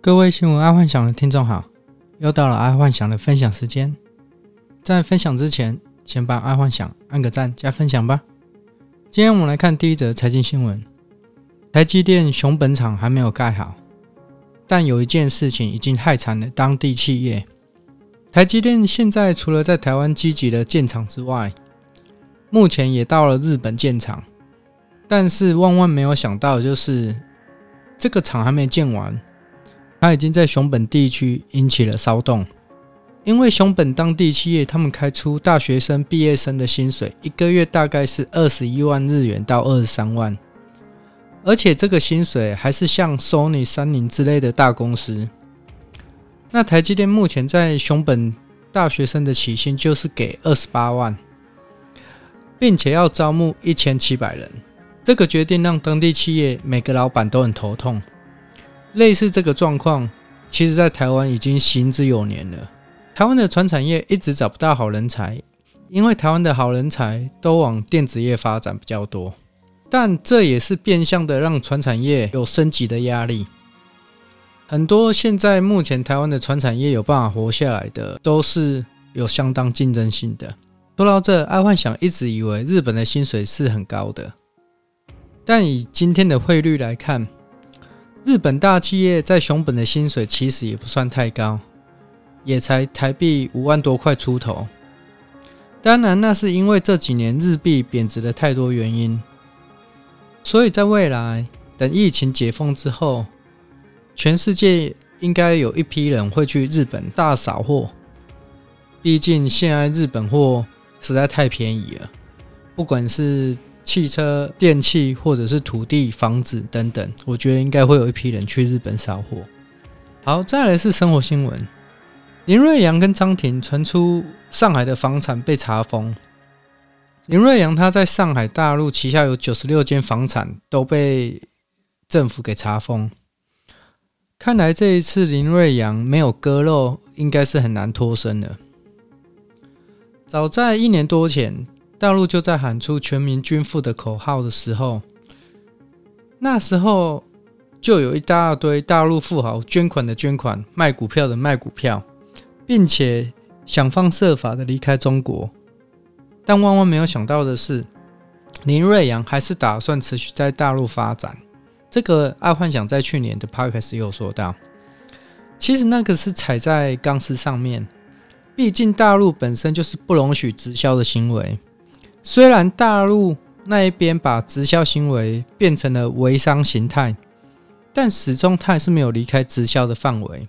各位新闻爱幻想的听众好，又到了爱幻想的分享时间。在分享之前，先帮爱幻想按个赞加分享吧。今天我们来看第一则财经新闻：台积电熊本厂还没有盖好，但有一件事情已经害惨了当地企业。台积电现在除了在台湾积极的建厂之外，目前也到了日本建厂，但是万万没有想到就是这个厂还没建完。他已经在熊本地区引起了骚动，因为熊本当地企业他们开出大学生毕业生的薪水，一个月大概是二十一万日元到二十三万，而且这个薪水还是像 Sony、三菱之类的大公司。那台积电目前在熊本大学生的起薪就是给二十八万，并且要招募一千七百人，这个决定让当地企业每个老板都很头痛。类似这个状况，其实在台湾已经行之有年了。台湾的传产业一直找不到好人才，因为台湾的好人才都往电子业发展比较多。但这也是变相的让传产业有升级的压力。很多现在目前台湾的传产业有办法活下来的，都是有相当竞争性的。说到这，爱幻想一直以为日本的薪水是很高的，但以今天的汇率来看，日本大企业在熊本的薪水其实也不算太高，也才台币五万多块出头。当然，那是因为这几年日币贬值的太多原因。所以在未来，等疫情解封之后，全世界应该有一批人会去日本大扫货。毕竟现在日本货实在太便宜了，不管是。汽车、电器，或者是土地、房子等等，我觉得应该会有一批人去日本扫货。好，再来是生活新闻：林瑞阳跟张庭传出上海的房产被查封。林瑞阳他在上海大陆旗下有九十六间房产都被政府给查封，看来这一次林瑞阳没有割肉，应该是很难脱身了。早在一年多前。大陆就在喊出“全民均富”的口号的时候，那时候就有一大堆大陆富豪捐款的捐款，卖股票的卖股票，并且想方设法的离开中国。但万万没有想到的是，林瑞阳还是打算持续在大陆发展。这个爱幻想在去年的 podcast 有说到，其实那个是踩在钢丝上面，毕竟大陆本身就是不容许直销的行为。虽然大陆那一边把直销行为变成了微商形态，但始终他还是没有离开直销的范围。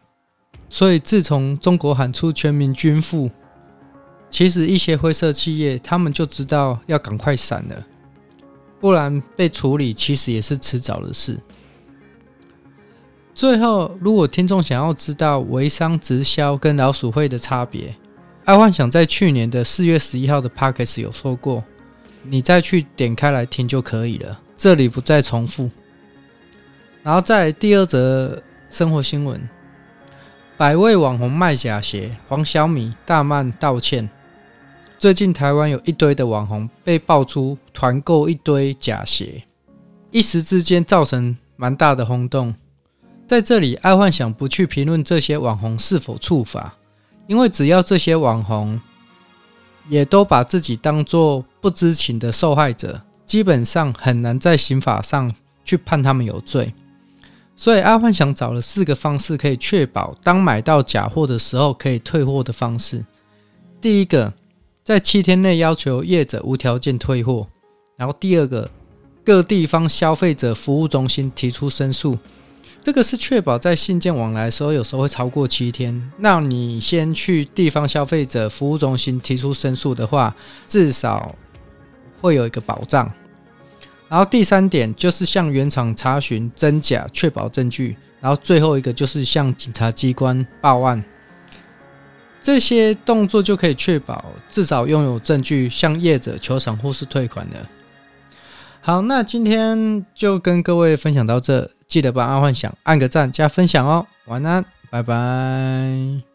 所以自从中国喊出全民均富，其实一些灰色企业他们就知道要赶快闪了，不然被处理其实也是迟早的事。最后，如果听众想要知道微商、直销跟老鼠会的差别，爱幻想在去年的四月十一号的 Podcast 有说过，你再去点开来听就可以了，这里不再重复。然后在第二则生活新闻，百位网红卖假鞋，黄小米、大曼道歉。最近台湾有一堆的网红被爆出团购一堆假鞋，一时之间造成蛮大的轰动。在这里，爱幻想不去评论这些网红是否触法。因为只要这些网红也都把自己当做不知情的受害者，基本上很难在刑法上去判他们有罪。所以，阿幻想找了四个方式，可以确保当买到假货的时候可以退货的方式。第一个，在七天内要求业者无条件退货；然后第二个，各地方消费者服务中心提出申诉。这个是确保在信件往来时候，有时候会超过七天。那你先去地方消费者服务中心提出申诉的话，至少会有一个保障。然后第三点就是向原厂查询真假，确保证据。然后最后一个就是向警察机关报案。这些动作就可以确保至少拥有证据，向业者求偿或是退款的。好，那今天就跟各位分享到这。记得帮阿幻想按个赞加分享哦，晚安，拜拜。